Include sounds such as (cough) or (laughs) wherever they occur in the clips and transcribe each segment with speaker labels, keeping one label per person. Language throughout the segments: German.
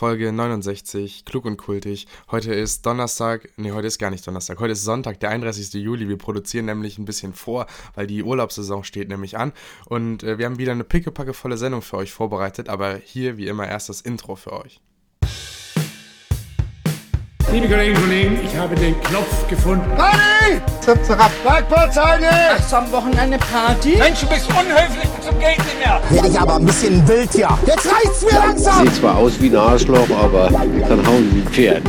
Speaker 1: Folge 69, klug und kultig. Heute ist Donnerstag, nee, heute ist gar nicht Donnerstag, heute ist Sonntag, der 31. Juli. Wir produzieren nämlich ein bisschen vor, weil die Urlaubssaison steht nämlich an. Und äh, wir haben wieder eine pickepackevolle Sendung für euch vorbereitet, aber hier wie immer erst das Intro für euch.
Speaker 2: Liebe Kolleginnen und Kollegen, ich habe den Knopf gefunden.
Speaker 3: Party! Zip, zirap.
Speaker 4: Bergportzeige!
Speaker 5: Hast du am Wochenende Party?
Speaker 4: Mensch, du bist unhöflich geht nicht mehr.
Speaker 3: Werde ich aber ein bisschen wild hier. Jetzt reicht's mir langsam.
Speaker 6: Sieht zwar aus wie ein Arschloch, aber kann hauen wie ein Pferd.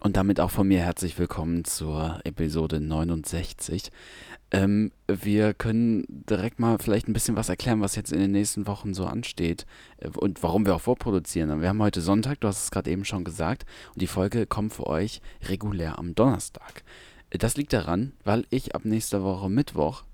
Speaker 7: Und damit auch von mir herzlich willkommen zur Episode 69. Ähm, wir können direkt mal vielleicht ein bisschen was erklären, was jetzt in den nächsten Wochen so ansteht äh, und warum wir auch vorproduzieren. Wir haben heute Sonntag, du hast es gerade eben schon gesagt, und die Folge kommt für euch regulär am Donnerstag. Äh, das liegt daran, weil ich ab nächster Woche Mittwoch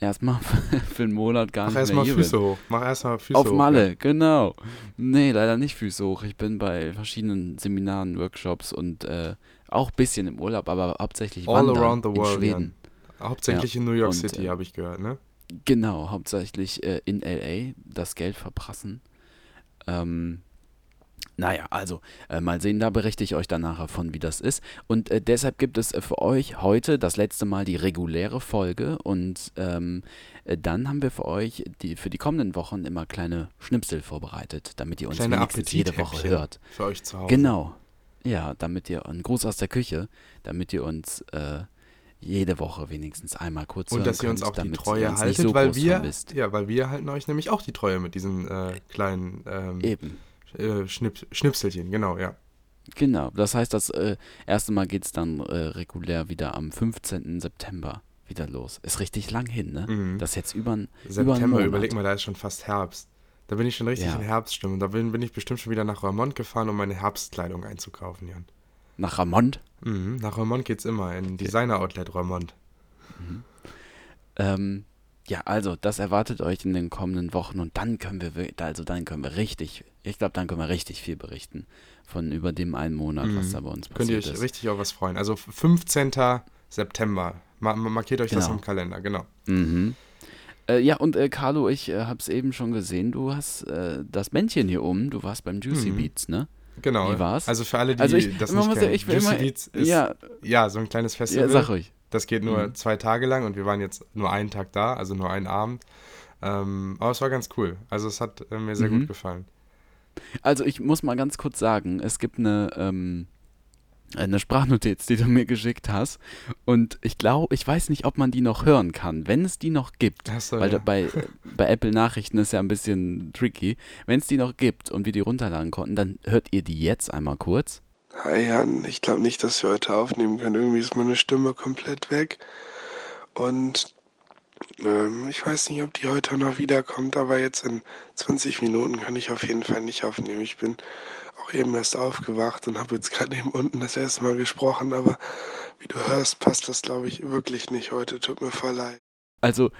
Speaker 7: erstmal (laughs) für einen Monat gar
Speaker 1: Mach
Speaker 7: nicht
Speaker 1: erstmal
Speaker 7: mehr hier
Speaker 1: Füße
Speaker 7: bin.
Speaker 1: hoch. Mach erstmal Füße
Speaker 7: Auf
Speaker 1: hoch.
Speaker 7: Malle,
Speaker 1: ja.
Speaker 7: genau. Nee, leider nicht Füße hoch. Ich bin bei verschiedenen Seminaren, Workshops und äh, auch ein bisschen im Urlaub, aber hauptsächlich
Speaker 1: All
Speaker 7: wandern
Speaker 1: around the
Speaker 7: in
Speaker 1: world.
Speaker 7: Schweden.
Speaker 1: Jan. Hauptsächlich
Speaker 7: Ja,
Speaker 1: in New York
Speaker 7: und,
Speaker 1: City,
Speaker 7: äh,
Speaker 1: habe ich gehört, ne?
Speaker 7: Genau, hauptsächlich äh, in LA das Geld verprassen. Ähm, naja, also äh, mal sehen, da berichte ich euch dann nachher von, wie das ist. Und äh, deshalb gibt es äh, für euch heute das letzte Mal die reguläre Folge und ähm, äh, dann haben wir für euch die, für die kommenden Wochen immer kleine Schnipsel vorbereitet, damit ihr uns
Speaker 1: Kleine
Speaker 7: wenigstens jede Woche hört.
Speaker 1: Für euch zu Hause.
Speaker 7: Genau. Ja, damit ihr einen Gruß aus der Küche, damit ihr uns äh, jede Woche wenigstens einmal kurz
Speaker 1: Und dass ihr uns
Speaker 7: könnt,
Speaker 1: auch die Treue haltet,
Speaker 7: so
Speaker 1: weil wir,
Speaker 7: vermisst.
Speaker 1: ja, weil wir halten euch nämlich auch die Treue mit diesen äh, kleinen ähm,
Speaker 7: Eben.
Speaker 1: Äh, Schnips Schnipselchen, genau, ja.
Speaker 7: Genau. Das heißt, das äh, erste Mal geht es dann äh, regulär wieder am 15. September wieder los. Ist richtig lang hin, ne?
Speaker 1: Mhm.
Speaker 7: Das ist jetzt über, ein- über
Speaker 1: September,
Speaker 7: Monat.
Speaker 1: überleg mal, da ist schon fast Herbst. Da bin ich schon richtig
Speaker 7: Ja.
Speaker 1: in Herbststimmung. Da bin, bin ich bestimmt schon wieder nach Ramont gefahren, um meine Herbstkleidung einzukaufen, Jan.
Speaker 7: Nach Ramont.
Speaker 1: Mhm, nach Ramont geht's immer, in Designer-Outlet Ramont.
Speaker 7: Ähm, ja, also das erwartet euch in den kommenden Wochen und dann können wir, also dann können wir richtig, ich glaube, dann können wir richtig viel berichten von über dem einen Monat, was
Speaker 1: Mhm.
Speaker 7: da bei uns
Speaker 1: Könnt ihr
Speaker 7: passiert
Speaker 1: euch
Speaker 7: ist.
Speaker 1: richtig auf was freuen. Also 15. September. Ma ma- markiert euch das
Speaker 7: Genau.
Speaker 1: im Kalender, genau.
Speaker 7: Mhm. Äh, ja, und äh, Carlo, ich äh, habe es eben schon gesehen, du hast äh, das Bändchen hier um, du warst beim Juicy
Speaker 1: Mhm.
Speaker 7: Beats, ne?
Speaker 1: Genau.
Speaker 7: Wie war's?
Speaker 1: Also für alle, die
Speaker 7: Also ich-
Speaker 1: das nicht
Speaker 7: muss ja-
Speaker 1: kennen.
Speaker 7: ich
Speaker 1: Juicy
Speaker 7: immer-
Speaker 1: Beats ist
Speaker 7: ja.
Speaker 1: ja, so ein kleines Festival.
Speaker 7: Ja, sag ruhig.
Speaker 1: Das geht nur
Speaker 7: Mhm.
Speaker 1: zwei Tage lang und wir waren jetzt nur einen Tag da, also nur einen Abend. Ähm, aber es war ganz cool. Also es hat äh, mir sehr
Speaker 7: Mhm.
Speaker 1: gut gefallen.
Speaker 7: Also ich muss mal ganz kurz sagen, es gibt eine, ähm, eine Sprachnotiz, die du (laughs) mir geschickt hast. Und ich glaube, ich weiß nicht, ob man die noch hören kann. Wenn es die noch gibt,
Speaker 1: so,
Speaker 7: weil
Speaker 1: ja.
Speaker 7: bei, (laughs) bei Apple Nachrichten ist ja ein bisschen tricky. Wenn es die noch gibt und wir die runterladen konnten, dann hört ihr die jetzt einmal kurz.
Speaker 8: Hi Jan, ich glaube nicht, dass wir heute aufnehmen können. Irgendwie ist meine Stimme komplett weg. Und ähm, ich weiß nicht, ob die heute noch wiederkommt, aber jetzt in 20 Minuten kann ich auf jeden Fall nicht aufnehmen. Ich bin auch eben erst aufgewacht und habe jetzt gerade eben unten das erste Mal gesprochen, aber wie du hörst, passt das glaube ich wirklich nicht heute. Tut mir voll leid.
Speaker 7: Also,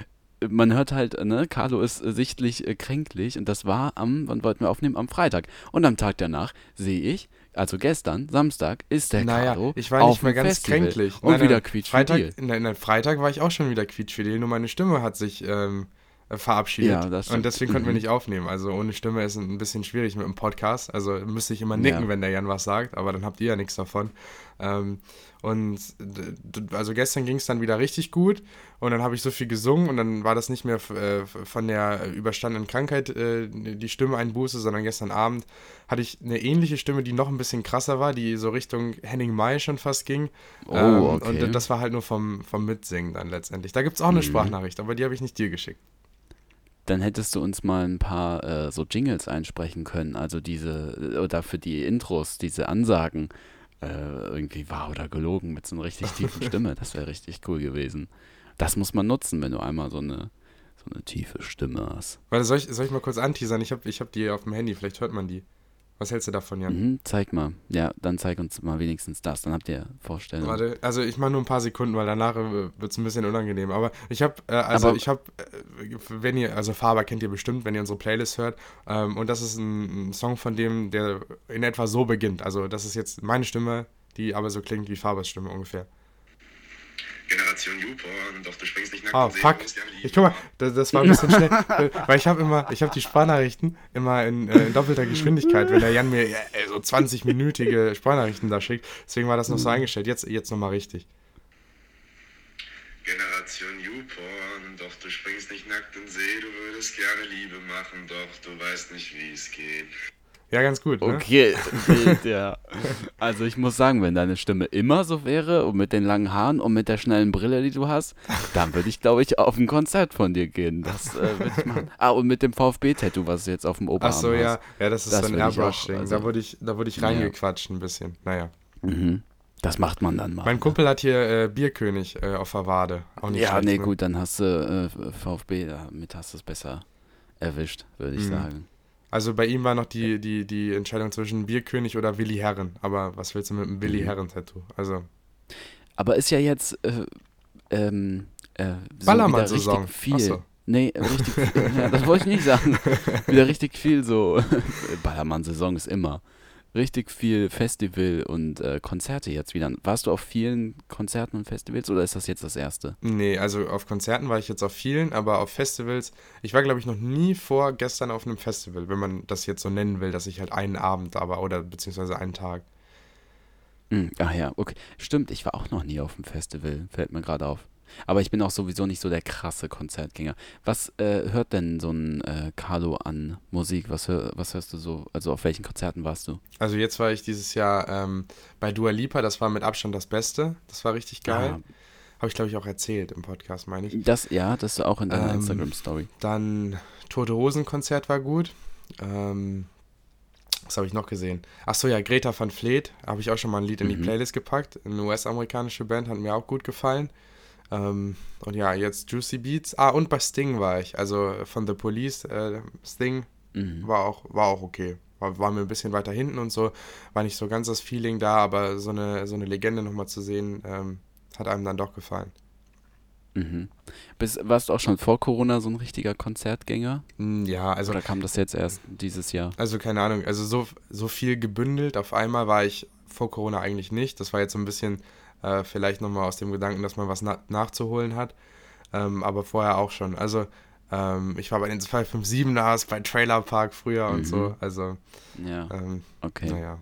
Speaker 7: man hört halt, ne, Carlo ist sichtlich äh, kränklich und das war am, wann wollten wir aufnehmen? Am Freitag. Und am Tag danach sehe ich, also gestern, Samstag, ist der
Speaker 1: Naja,
Speaker 7: Carlo
Speaker 1: ich war
Speaker 7: auf
Speaker 1: nicht mehr ganz
Speaker 7: Festival
Speaker 1: kränklich.
Speaker 7: Und
Speaker 1: Nein,
Speaker 7: wieder quietschfidel.
Speaker 1: Freitag, nein, nein, Freitag war ich auch schon wieder quietschfidel, nur meine Stimme hat sich ähm, äh, verabschiedet.
Speaker 7: Ja, das stimmt.
Speaker 1: und deswegen konnten wir
Speaker 7: Mhm.
Speaker 1: nicht aufnehmen. Also ohne Stimme ist ein bisschen schwierig mit dem Podcast. Also müsste ich immer nicken,
Speaker 7: Ja.
Speaker 1: wenn der Jan was sagt, aber dann habt ihr ja nichts davon. Ähm, und also gestern ging es dann wieder richtig gut und dann habe ich so viel gesungen und dann war das nicht mehr äh, von der überstandenen Krankheit äh, die Stimme einbuße, sondern gestern Abend hatte ich eine ähnliche Stimme, die noch ein bisschen krasser war, die so Richtung Henning Mai schon fast ging.
Speaker 7: Oh,
Speaker 1: Ähm,
Speaker 7: okay.
Speaker 1: Und das war halt nur vom, vom Mitsingen dann letztendlich. Da gibt es auch eine
Speaker 7: Mhm.
Speaker 1: Sprachnachricht, aber die habe ich nicht dir geschickt.
Speaker 7: Dann hättest du uns mal ein paar äh, so Jingles einsprechen können, also diese, oder für die Intros, diese Ansagen, äh, irgendwie wahr oder gelogen mit so einer richtig tiefen (laughs) Stimme. Das wäre richtig cool gewesen. Das muss man nutzen, wenn du einmal so eine, so eine tiefe Stimme hast.
Speaker 1: Warte, soll ich, soll ich mal kurz anteasern? Ich habe ich hab die auf dem Handy, vielleicht hört man die. Was hältst du davon, Jan?
Speaker 7: Mhm, zeig mal. Ja, dann zeig uns mal wenigstens das. Dann habt ihr Vorstellungen.
Speaker 1: Warte, also ich mache nur ein paar Sekunden, weil danach wird es ein bisschen unangenehm. Aber ich habe, äh, also
Speaker 7: Aber-
Speaker 1: ich habe, äh, wenn ihr, also Faber kennt ihr bestimmt, wenn ihr unsere Playlist hört. Ähm, und das ist ein, ein Song von dem, der in etwa so beginnt. Also das ist jetzt meine Stimme, die aber so klingt wie Fabers Stimme ungefähr.
Speaker 9: Generation
Speaker 8: Youporn, doch du springst nicht nackt
Speaker 1: Ah, fuck. Ich guck mal, das, das war ein bisschen schnell. äh, (laughs) Weil ich habe immer, ich habe die Sprachnachrichten immer in, äh, in doppelter Geschwindigkeit, wenn der Jan mir äh, so 20-minütige Sprachnachrichten da schickt. Deswegen war das noch so eingestellt. Jetzt, jetzt nochmal richtig.
Speaker 8: Generation Youporn, doch du springst nicht nackt in See, du würdest gerne Liebe machen, doch du weißt nicht, wie es geht.
Speaker 1: Ja, ganz gut. Ne?
Speaker 7: Okay, ja. Also ich muss sagen, wenn deine Stimme immer so wäre und mit den langen Haaren und mit der schnellen Brille, die du hast, dann würde ich, glaube ich, auf ein Konzert von dir gehen. Das äh, würde ich machen. Ah, und mit dem VfB-Tattoo, was du jetzt auf dem Oberarm
Speaker 1: Ach so,
Speaker 7: hast.
Speaker 1: ja. Ja, das ist
Speaker 7: Das
Speaker 1: so ein Airbrush-Ding.
Speaker 7: also-
Speaker 1: da wurde ich, da wurde ich
Speaker 7: Ja.
Speaker 1: reingequatscht ein bisschen. Naja.
Speaker 7: Mhm. Das macht man dann mal.
Speaker 1: Mein Kumpel hat hier äh, Bierkönig äh, auf der Wade. Auch nicht
Speaker 7: ja,
Speaker 1: schlecht,
Speaker 7: nee,
Speaker 1: ne?
Speaker 7: gut, dann hast du äh, VfB, damit hast du es besser erwischt, würde ich
Speaker 1: Mhm.
Speaker 7: sagen.
Speaker 1: Also bei ihm war noch die, die, die Entscheidung zwischen Bierkönig oder Willi Herren. Aber was willst du mit einem Willi
Speaker 7: Mhm.
Speaker 1: Herren-Tattoo? Also,
Speaker 7: Aber ist ja jetzt äh, ähm, äh, so
Speaker 1: Ballermann-Saison.
Speaker 7: wieder richtig viel.
Speaker 1: So.
Speaker 7: Nee, richtig viel. (laughs) ja, das wollte ich nicht sagen. (laughs) wieder richtig viel so. (laughs) Ballermann-Saison ist immer. Richtig viel Festival und äh, Konzerte jetzt wieder. Warst du auf vielen Konzerten und Festivals oder ist das jetzt das erste?
Speaker 1: nee, also auf Konzerten war ich jetzt auf vielen, aber auf Festivals, ich war glaube ich noch nie vor gestern auf einem Festival, wenn man das jetzt so nennen will, dass ich halt einen Abend aber oder beziehungsweise einen Tag.
Speaker 7: Hm, ach ja, okay. Stimmt, ich war auch noch nie auf dem Festival, fällt mir gerade auf. Aber ich bin auch sowieso nicht so der krasse Konzertgänger. Was äh, hört denn so ein äh, Carlo an Musik? Was, hör, was hörst du so? Also auf welchen Konzerten warst du?
Speaker 1: Also jetzt war ich dieses Jahr ähm, bei Dua Lipa, das war mit Abstand das Beste. Das war richtig geil.
Speaker 7: Ah,
Speaker 1: Habe ich glaube ich auch erzählt im Podcast, meine ich.
Speaker 7: das, ja, das ist auch in deiner
Speaker 1: Ähm,
Speaker 7: Instagram-Story.
Speaker 1: Dann Tote Hosen Konzert war gut. Ähm, was habe ich noch gesehen? Ach so, ja, Greta van Fleet. Habe ich auch schon mal ein Lied in die
Speaker 7: Mhm.
Speaker 1: Playlist gepackt. Eine US-amerikanische Band, hat mir auch gut gefallen. Ähm, und ja, jetzt Juicy Beats. Ah, und bei Sting war ich. Also von The Police. Äh, Sting
Speaker 7: Mhm.
Speaker 1: war auch, war auch okay. War, war mir ein bisschen weiter hinten und so. War nicht so ganz das Feeling da, aber so eine, so eine Legende nochmal zu sehen, ähm, hat einem dann doch gefallen.
Speaker 7: Mhm. Bist, warst du auch schon vor Corona so ein richtiger Konzertgänger?
Speaker 1: Mm, Ja, also
Speaker 7: Oder kam das jetzt erst dieses Jahr?
Speaker 1: Also keine Ahnung, also so, so viel gebündelt auf einmal war ich vor Corona eigentlich nicht. Das war jetzt so ein bisschen äh, vielleicht nochmal aus dem Gedanken, dass man was na nachzuholen hat. Ähm, aber vorher auch schon. Also ähm, ich war bei den 257ers, bei Trailer Park früher und
Speaker 7: Mhm.
Speaker 1: so. Also
Speaker 7: Ja,
Speaker 1: ähm,
Speaker 7: okay.
Speaker 1: naja.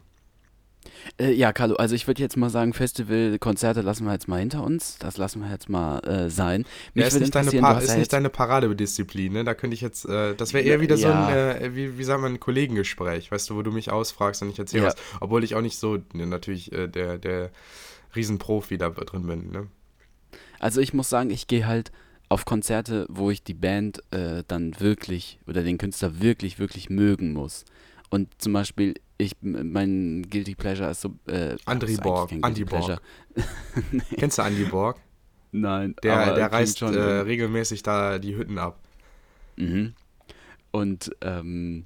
Speaker 7: Äh, ja, Carlo, also ich würde jetzt mal sagen, Festival, Konzerte lassen wir jetzt mal hinter uns. Das lassen wir jetzt mal äh, sein.
Speaker 1: Ja,
Speaker 7: Mich
Speaker 1: ist
Speaker 7: würde
Speaker 1: nicht, deine, pa ist
Speaker 7: ja
Speaker 1: nicht deine Paradedisziplin, ne? Da könnte ich jetzt, äh, das wäre eher wieder so
Speaker 7: Ja.
Speaker 1: ein, äh, wie, wie sagt man, ein Kollegengespräch, weißt du, wo du mich ausfragst und ich erzähle
Speaker 7: Ja.
Speaker 1: was. Obwohl ich auch nicht so ne, natürlich äh, der, der Riesenprofi da drin bin, ne?
Speaker 7: Also ich muss sagen, ich gehe halt auf Konzerte, wo ich die Band äh, dann wirklich oder den Künstler wirklich, wirklich mögen muss. Und zum Beispiel, ich, mein Guilty Pleasure ist so. Äh,
Speaker 1: Andri Borg,
Speaker 7: Guilty
Speaker 1: Borg. (laughs) Kennst du Andy Borg?
Speaker 7: Nein,
Speaker 1: Der, der reißt
Speaker 7: schon
Speaker 1: äh,
Speaker 7: irgendwie-
Speaker 1: regelmäßig da die Hütten ab.
Speaker 7: Mhm. Und ähm,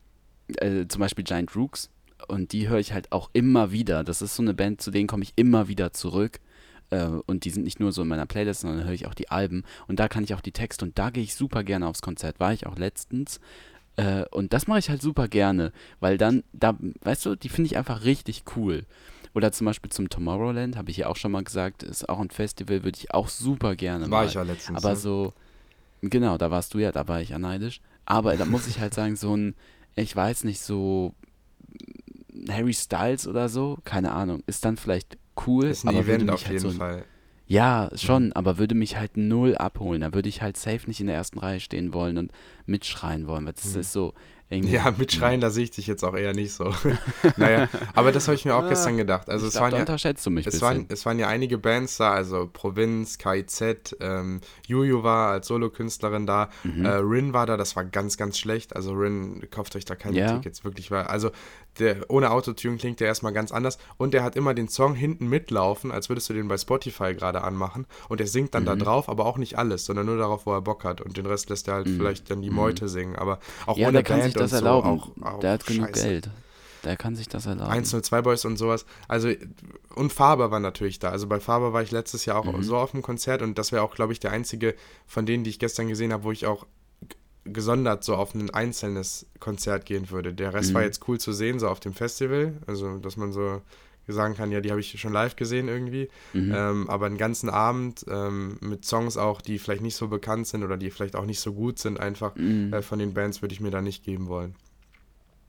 Speaker 7: äh, zum Beispiel Giant Rooks. Und die höre ich halt auch immer wieder. Das ist so eine Band, zu denen komme ich immer wieder zurück. Äh, und die sind nicht nur so in meiner Playlist, sondern höre ich auch die Alben. Und da kann ich auch die Texte. Und da gehe ich super gerne aufs Konzert. War ich auch letztens. Äh, und das mache ich halt super gerne. Weil dann, da, weißt du, die finde ich einfach richtig cool. Oder zum Beispiel zum Tomorrowland, habe ich ja auch schon mal gesagt, ist auch ein Festival, würde ich auch super gerne
Speaker 1: War
Speaker 7: mal.
Speaker 1: ich ja letztens.
Speaker 7: Aber
Speaker 1: ne?
Speaker 7: so, genau, da warst du ja, da war ich ja neidisch. Aber da muss ich halt sagen, so ein, ich weiß nicht, so Harry Styles oder so, keine Ahnung, ist dann vielleicht cool,
Speaker 1: ist ein
Speaker 7: aber würde
Speaker 1: Event
Speaker 7: mich
Speaker 1: auf
Speaker 7: halt
Speaker 1: jeden
Speaker 7: so,
Speaker 1: Fall.
Speaker 7: Ja, schon, aber würde mich halt null abholen. Da würde ich halt safe nicht in der ersten Reihe stehen wollen und mitschreien wollen, weil das
Speaker 1: Mhm.
Speaker 7: ist so irgendwie.
Speaker 1: Ja, mit Schreien, da sehe ich dich jetzt auch eher nicht so. (laughs) naja, aber das habe ich mir auch gestern gedacht. Also
Speaker 7: ich
Speaker 1: es
Speaker 7: glaub,
Speaker 1: waren
Speaker 7: da
Speaker 1: ja,
Speaker 7: unterschätzt du mich ein
Speaker 1: es
Speaker 7: bisschen.
Speaker 1: waren, es waren ja einige Bands da, also Provinz, KIZ, ähm, Juju war als Solokünstlerin da,
Speaker 7: Mhm.
Speaker 1: äh, Rin war da, das war ganz, ganz schlecht. Also Rin, kauft euch da keine
Speaker 7: Ja.
Speaker 1: Tickets, wirklich. Weil, also der, ohne Autotune klingt der erstmal ganz anders und der hat immer den Song hinten mitlaufen, als würdest du den bei Spotify gerade anmachen und er singt dann
Speaker 7: Mhm.
Speaker 1: da drauf, aber auch nicht alles, sondern nur darauf, wo er Bock hat und den Rest lässt er halt vielleicht dann die Meute singen, aber auch
Speaker 7: Mhm. ja,
Speaker 1: ohne
Speaker 7: der kann
Speaker 1: Band
Speaker 7: sich das
Speaker 1: so,
Speaker 7: erlauben.
Speaker 1: auch, auch
Speaker 7: der hat genug
Speaker 1: scheiße.
Speaker 7: Geld. Der kann sich das erlauben.
Speaker 1: 102 Boys und sowas. Also, und Faber war natürlich da. Also bei Faber war ich letztes Jahr auch
Speaker 7: Mhm.
Speaker 1: so auf dem Konzert und das wäre auch, glaube ich, der einzige von denen, die ich gestern gesehen habe, wo ich auch gesondert so auf ein einzelnes Konzert gehen würde. Der Rest
Speaker 7: Mhm.
Speaker 1: war jetzt cool zu sehen, so auf dem Festival. Also, dass man so sagen kann, ja, die habe ich schon live gesehen irgendwie.
Speaker 7: Mhm.
Speaker 1: Ähm, aber einen ganzen Abend ähm, mit Songs auch, die vielleicht nicht so bekannt sind oder die vielleicht auch nicht so gut sind, einfach
Speaker 7: Mhm.
Speaker 1: äh, von den Bands würde ich mir da nicht geben wollen.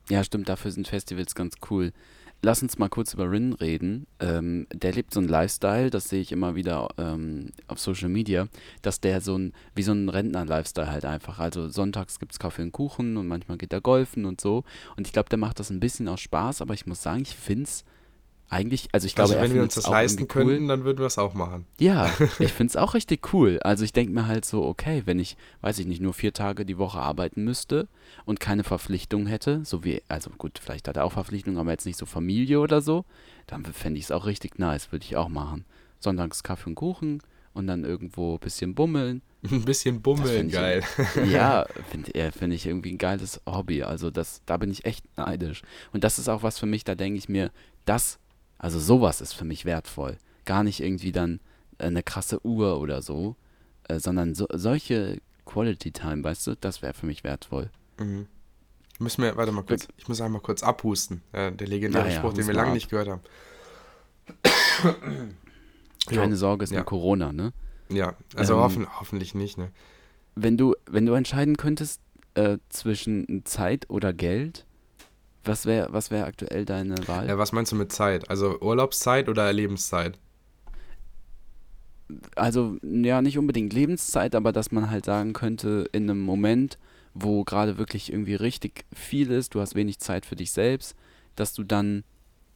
Speaker 7: Ja, stimmt, dafür sind Festivals ganz cool. Lass uns mal kurz über Rin reden. Ähm, der lebt so einen Lifestyle, das sehe ich immer wieder ähm, auf Social Media, dass der so ein, wie so ein Rentner-Lifestyle halt einfach. Also sonntags gibt es Kaffee und Kuchen und manchmal geht er golfen und so. Und ich glaube, der macht das ein bisschen aus Spaß, aber ich muss sagen, ich finde es eigentlich, also ich glaube,
Speaker 1: also wenn wir uns das leisten
Speaker 7: cool.
Speaker 1: könnten, dann würden wir es auch machen.
Speaker 7: Ja, (laughs) ich finde es auch richtig cool. Also ich denke mir halt so, okay, wenn ich, weiß ich nicht, nur vier Tage die Woche arbeiten müsste und keine Verpflichtung hätte, so wie, also gut, vielleicht hat er auch Verpflichtungen, aber jetzt nicht so Familie oder so, dann fände ich es auch richtig nice, würde ich auch machen. Sonntags Kaffee und Kuchen und dann irgendwo (laughs) ein bisschen bummeln.
Speaker 1: Ein bisschen bummeln,
Speaker 7: find ich-
Speaker 1: geil.
Speaker 7: Ja, finde find ich irgendwie ein geiles Hobby. Also das, da bin ich echt neidisch. Und das ist auch was für mich, da denke ich mir, das, also sowas ist für mich wertvoll. Gar nicht irgendwie dann äh, eine krasse Uhr oder so, äh, sondern so, solche Quality Time, weißt du, das wäre für mich wertvoll.
Speaker 1: Mhm. Müssen wir, warte mal kurz, ich muss einmal kurz abhusten. Äh, der legendäre
Speaker 7: Ja, ja,
Speaker 1: Spruch, den wir lange
Speaker 7: ab.
Speaker 1: nicht gehört haben. (coughs)
Speaker 7: Keine Sorge, ist
Speaker 1: ja.
Speaker 7: nur Corona, ne?
Speaker 1: Ja, also
Speaker 7: Ähm,
Speaker 1: hoffen, hoffentlich nicht, ne?
Speaker 7: Wenn du, wenn du entscheiden könntest äh, zwischen Zeit oder Geld, was wäre was wär aktuell deine Wahl?
Speaker 1: Äh, was meinst du mit Zeit? Also Urlaubszeit oder Lebenszeit?
Speaker 7: also ja, nicht unbedingt Lebenszeit, aber dass man halt sagen könnte, in einem Moment, wo gerade wirklich irgendwie richtig viel ist, du hast wenig Zeit für dich selbst, dass du dann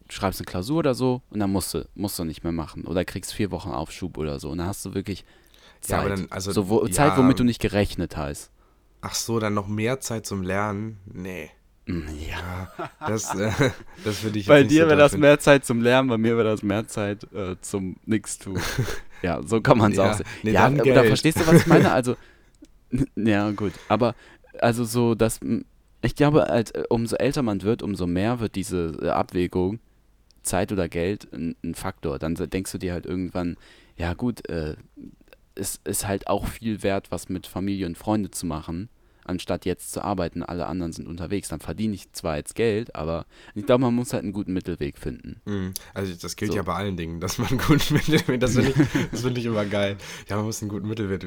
Speaker 7: schreibst eine Klausur oder so und dann musst du, musst du nicht mehr machen oder kriegst vier Wochen Aufschub oder so und dann hast du wirklich Zeit.
Speaker 1: Ja, dann, also,
Speaker 7: so, wo,
Speaker 1: ja,
Speaker 7: Zeit, womit du nicht gerechnet hast.
Speaker 1: Ach so, dann noch mehr Zeit zum Lernen? Nee.
Speaker 7: Ja.
Speaker 1: Das, äh, (laughs) das würde ich
Speaker 7: Bei dir
Speaker 1: so
Speaker 7: wäre das mehr Zeit zum Lernen, bei mir wäre das mehr Zeit äh, zum Nix tun. (laughs) ja, so kann man es
Speaker 1: Ja,
Speaker 7: auch sehen.
Speaker 1: nee,
Speaker 7: ja,
Speaker 1: Geld.
Speaker 7: verstehst du, was ich meine? (laughs) Also, ja, gut. Aber, also so, dass, ich glaube, als, äh, umso älter man wird, umso mehr wird diese äh, Abwägung, Zeit oder Geld, ein, ein Faktor. Dann denkst du dir halt irgendwann, ja gut, äh, es ist halt auch viel wert, was mit Familie und Freunde zu machen, anstatt jetzt zu arbeiten, alle anderen sind unterwegs. Dann verdiene ich zwar jetzt Geld, aber ich glaube, man muss halt einen guten Mittelweg finden.
Speaker 1: Mhm. Also das gilt
Speaker 7: So.
Speaker 1: ja bei allen Dingen, dass man einen guten (laughs) Mittelweg, das finde ich, (laughs) find ich immer geil. Ja, man muss einen guten Mittelweg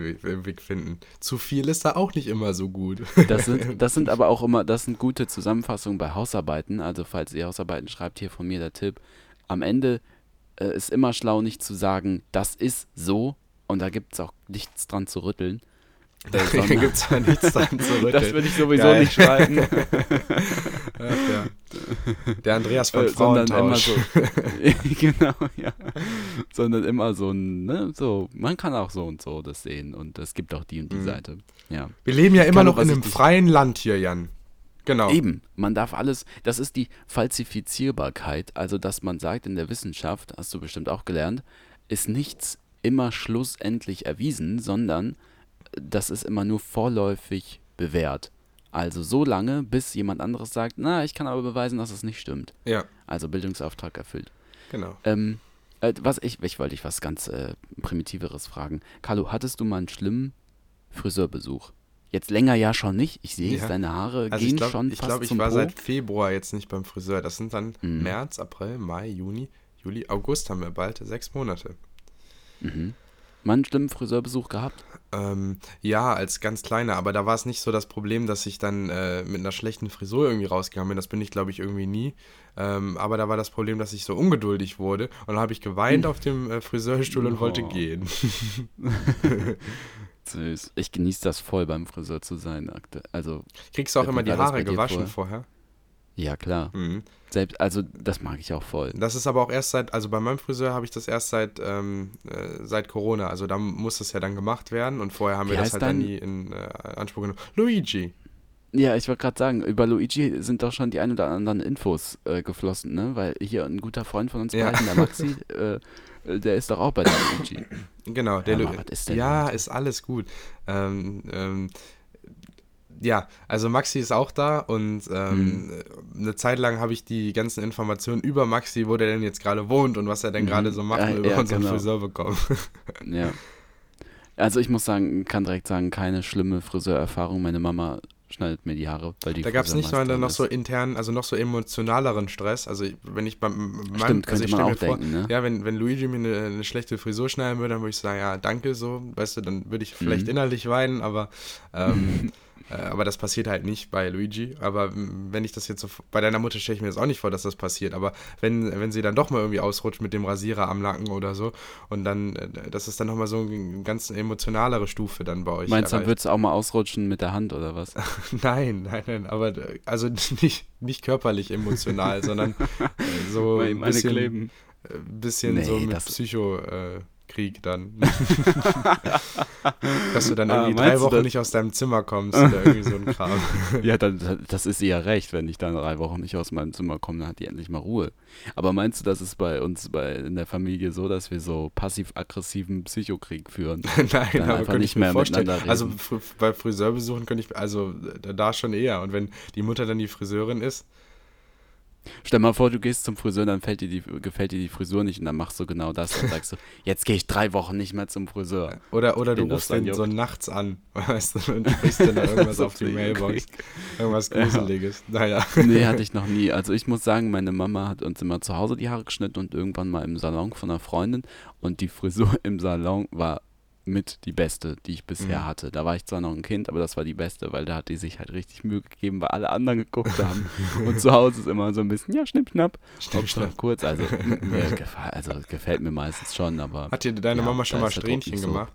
Speaker 1: Weg finden. Zu viel ist da auch nicht immer so gut. (laughs)
Speaker 7: Das sind, das sind aber auch immer, das sind gute Zusammenfassungen bei Hausarbeiten. Also falls ihr Hausarbeiten schreibt, hier von mir der Tipp. Am Ende äh, ist immer schlau, nicht zu sagen, das ist so und da gibt es auch nichts dran zu rütteln. (laughs)
Speaker 1: Da
Speaker 7: sondern-
Speaker 1: gibt es ja nichts dran zu rütteln.
Speaker 7: Das würde ich sowieso
Speaker 1: Geil.
Speaker 7: nicht schreiben.
Speaker 1: Ja. Der Andreas von
Speaker 7: Äh, sondern immer so. (laughs) (laughs) genau, ja. Sondern immer so ein, ne, so, man kann auch so und so das sehen und es gibt auch die und die
Speaker 1: Mhm.
Speaker 7: Seite. Ja.
Speaker 1: Wir leben ja immer noch in einem freien Land hier, Jan. Genau.
Speaker 7: Eben, man darf alles, das ist die Falsifizierbarkeit, also dass man sagt, in der Wissenschaft, hast du bestimmt auch gelernt, ist nichts immer schlussendlich erwiesen, sondern das ist immer nur vorläufig bewährt. Also so lange, bis jemand anderes sagt, na, ich kann aber beweisen, dass es nicht stimmt.
Speaker 1: Ja,
Speaker 7: Also Bildungsauftrag erfüllt.
Speaker 1: genau.
Speaker 7: Ähm, äh, was ich, ich wollte dich was ganz äh, Primitiveres fragen. Carlo, hattest du mal einen schlimmen Friseurbesuch? Jetzt länger ja schon nicht. Ich sehe es,
Speaker 1: Ja.
Speaker 7: deine Haare
Speaker 1: Also
Speaker 7: gehen
Speaker 1: ich glaube,
Speaker 7: schon
Speaker 1: ich,
Speaker 7: fast
Speaker 1: glaub, ich
Speaker 7: zum
Speaker 1: war
Speaker 7: Po.
Speaker 1: seit Februar jetzt nicht beim Friseur. Das sind dann
Speaker 7: Mhm.
Speaker 1: März, April, Mai, Juni, Juli, August haben wir bald. Sechs Monate.
Speaker 7: Mhm. Mal einen schlimmen Friseurbesuch gehabt?
Speaker 1: Ähm, ja, als ganz kleiner, aber da war es nicht so das Problem, dass ich dann äh, mit einer schlechten Frisur irgendwie rausgegangen bin. Das bin ich, glaube ich, irgendwie nie. Ähm, aber da war das Problem, dass ich so ungeduldig wurde. Und dann habe ich geweint auf dem äh, Friseurstuhl und wollte
Speaker 7: Oh.
Speaker 1: gehen. (laughs)
Speaker 7: Süß. Ich genieße das voll, beim Friseur zu sein. Also,
Speaker 1: Kriegst du auch immer die Haare gewaschen vorher?
Speaker 7: Ja klar.
Speaker 1: Mhm.
Speaker 7: Selbst, also, das mag ich auch voll.
Speaker 1: Das ist aber auch erst seit, also bei meinem Friseur habe ich das erst seit, ähm, äh, seit Corona. Also da muss das ja dann gemacht werden und vorher haben
Speaker 7: Wie
Speaker 1: wir das halt dann nie in äh, Anspruch genommen. Luigi.
Speaker 7: Ja, ich wollte gerade sagen, über Luigi sind doch schon die ein oder anderen Infos äh, geflossen, ne? Weil hier ein guter Freund von uns
Speaker 1: Ja.
Speaker 7: beiden, der Maxi, (laughs) äh, äh, der ist doch auch bei der Luigi.
Speaker 1: Genau, der
Speaker 7: Hör
Speaker 1: Lu
Speaker 7: ist
Speaker 1: Ja, ist alles gut. Ähm, ähm, ja, also Maxi ist auch da und ähm, eine Zeit lang habe ich die ganzen Informationen über Maxi, wo der denn jetzt gerade wohnt und was er denn
Speaker 7: Mhm.
Speaker 1: gerade so macht,
Speaker 7: Ja,
Speaker 1: über
Speaker 7: ja,
Speaker 1: unseren
Speaker 7: genau.
Speaker 1: Friseur bekommen.
Speaker 7: Ja. Also ich muss sagen, kann direkt sagen, keine schlimme Friseurerfahrung. Meine Mama schneidet mir die Haare, weil die
Speaker 1: Da gab es nicht mal dann noch
Speaker 7: ist.
Speaker 1: so internen, also noch so emotionaleren Stress. Also wenn ich beim Mann,
Speaker 7: Stimmt,
Speaker 1: also ich
Speaker 7: man auch
Speaker 1: vor,
Speaker 7: denken, ne?
Speaker 1: ja, wenn, wenn Luigi mir eine, eine schlechte Frisur schneiden würde, dann würde ich sagen, ja, danke so, weißt du, dann würde ich vielleicht
Speaker 7: Mhm.
Speaker 1: innerlich weinen, aber ähm, äh, (laughs) aber das passiert halt nicht bei Luigi. Aber wenn ich das jetzt so, bei deiner Mutter stelle ich mir das auch nicht vor, dass das passiert. Aber wenn, wenn sie dann doch mal irgendwie ausrutscht mit dem Rasierer am Nacken oder so und dann, äh, das ist dann nochmal so eine ganz emotionalere Stufe dann bei euch.
Speaker 7: Meinst du, dann wird es auch mal ausrutschen mit der Hand oder was? (laughs)
Speaker 1: Nein, nein, nein, aber äh, also (laughs) nicht, nicht körperlich emotional, sondern äh, so
Speaker 7: Weil (laughs)
Speaker 1: ein
Speaker 7: meine
Speaker 1: bisschen, äh, bisschen
Speaker 7: Nee,
Speaker 1: so mit
Speaker 7: das-
Speaker 1: Psycho-Krieg dann. (laughs) Dass du dann
Speaker 7: Ah,
Speaker 1: irgendwie
Speaker 7: meinst
Speaker 1: drei Wochen nicht aus deinem Zimmer kommst (laughs) oder irgendwie so ein Kram.
Speaker 7: Ja, dann, das ist ihr recht, wenn ich dann drei Wochen nicht aus meinem Zimmer komme, dann hat die endlich mal Ruhe. Aber meinst du, das ist bei uns bei, in der Familie so, dass wir so passiv-aggressiven Psychokrieg führen? (laughs)
Speaker 1: Nein,
Speaker 7: Dann
Speaker 1: aber könnte
Speaker 7: nicht
Speaker 1: ich mir
Speaker 7: mehr
Speaker 1: vorstellen. Also fr- bei Friseurbesuchen könnte ich, also da schon eher. Und wenn die Mutter dann die Friseurin ist,
Speaker 7: Stell mal vor, du gehst zum Friseur, dann fällt dir die, gefällt dir die Frisur nicht und dann machst du genau das und sagst du, (laughs) jetzt gehe ich drei Wochen nicht mehr zum Friseur.
Speaker 1: Oder, oder du
Speaker 7: Den
Speaker 1: rufst
Speaker 7: dann
Speaker 1: den so nachts an, (laughs) weißt du, und sprichst dann da irgendwas (laughs)
Speaker 7: So
Speaker 1: auf die Mailbox.
Speaker 7: Krieg.
Speaker 1: Irgendwas
Speaker 7: Ja.
Speaker 1: Gruseliges. Naja.
Speaker 7: Nee, hatte ich noch nie. Also ich muss sagen, meine Mama hat uns immer zu Hause die Haare geschnitten und irgendwann mal im Salon von einer Freundin und die Frisur im Salon war mit die beste, die ich bisher
Speaker 1: Mhm.
Speaker 7: hatte. Da war ich zwar noch ein Kind, aber das war die beste, weil da hat die sich halt richtig Mühe gegeben, weil alle anderen geguckt haben. (laughs) und zu Hause ist immer so ein bisschen, ja, schnipp, schnapp.
Speaker 1: Schnipp, schnapp.
Speaker 7: kurz, also, (laughs) mir gefall, also gefällt mir meistens schon, aber
Speaker 1: Hat dir deine
Speaker 7: Ja,
Speaker 1: Mama schon mal Strähnchen
Speaker 7: so.
Speaker 1: gemacht?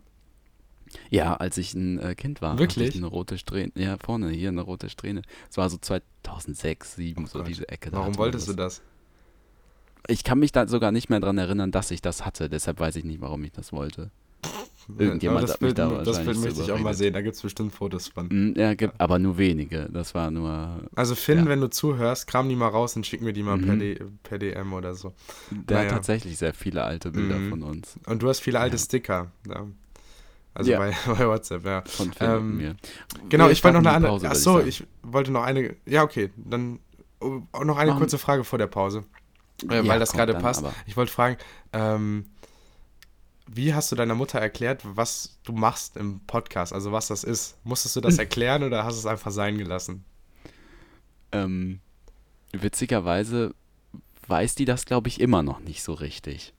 Speaker 7: ja, als ich ein äh, Kind war,
Speaker 1: Wirklich?
Speaker 7: hatte ich eine rote Strähne, ja, vorne hier eine rote Strähne. Es war so 2006, 2007, so
Speaker 1: Gott.
Speaker 7: diese Ecke.
Speaker 1: Warum wolltest du das?
Speaker 7: Ich kann mich da sogar nicht mehr dran erinnern, dass ich das hatte. Deshalb weiß ich nicht, warum ich das wollte. Irgendjemand hat mich
Speaker 1: Bild,
Speaker 7: da
Speaker 1: das Bild möchte ich auch mal sehen. Da gibt es bestimmt Fotos von.
Speaker 7: Mm, Ja, gibt, aber nur wenige. Das war nur.
Speaker 1: Also Finn,
Speaker 7: Ja.
Speaker 1: wenn du zuhörst, kram die mal raus und schick mir die mal per,
Speaker 7: Mhm.
Speaker 1: D, per DM oder so.
Speaker 7: Der
Speaker 1: Naja.
Speaker 7: hat tatsächlich sehr viele alte Bilder
Speaker 1: Mhm.
Speaker 7: von uns.
Speaker 1: Und du hast viele alte
Speaker 7: Ja.
Speaker 1: Sticker. Ja. Also
Speaker 7: Ja.
Speaker 1: Bei, (laughs) bei WhatsApp, ja.
Speaker 7: Von Phil
Speaker 1: Ähm,
Speaker 7: mir.
Speaker 1: Genau,
Speaker 7: Wir
Speaker 1: ich wollte noch eine andere. Achso,
Speaker 7: sagen.
Speaker 1: ich, wollte noch eine. Ja, okay. Dann oh, noch eine
Speaker 7: Machen-
Speaker 1: kurze Frage vor der Pause. Äh,
Speaker 7: Ja,
Speaker 1: weil das gerade passt.
Speaker 7: aber.
Speaker 1: Ich wollte fragen, ähm, wie hast du deiner Mutter erklärt, was du machst im Podcast? Also was das ist? Musstest du das (laughs) erklären oder hast du es einfach sein gelassen?
Speaker 7: Ähm, witzigerweise weiß die das, glaube ich, immer noch nicht so richtig,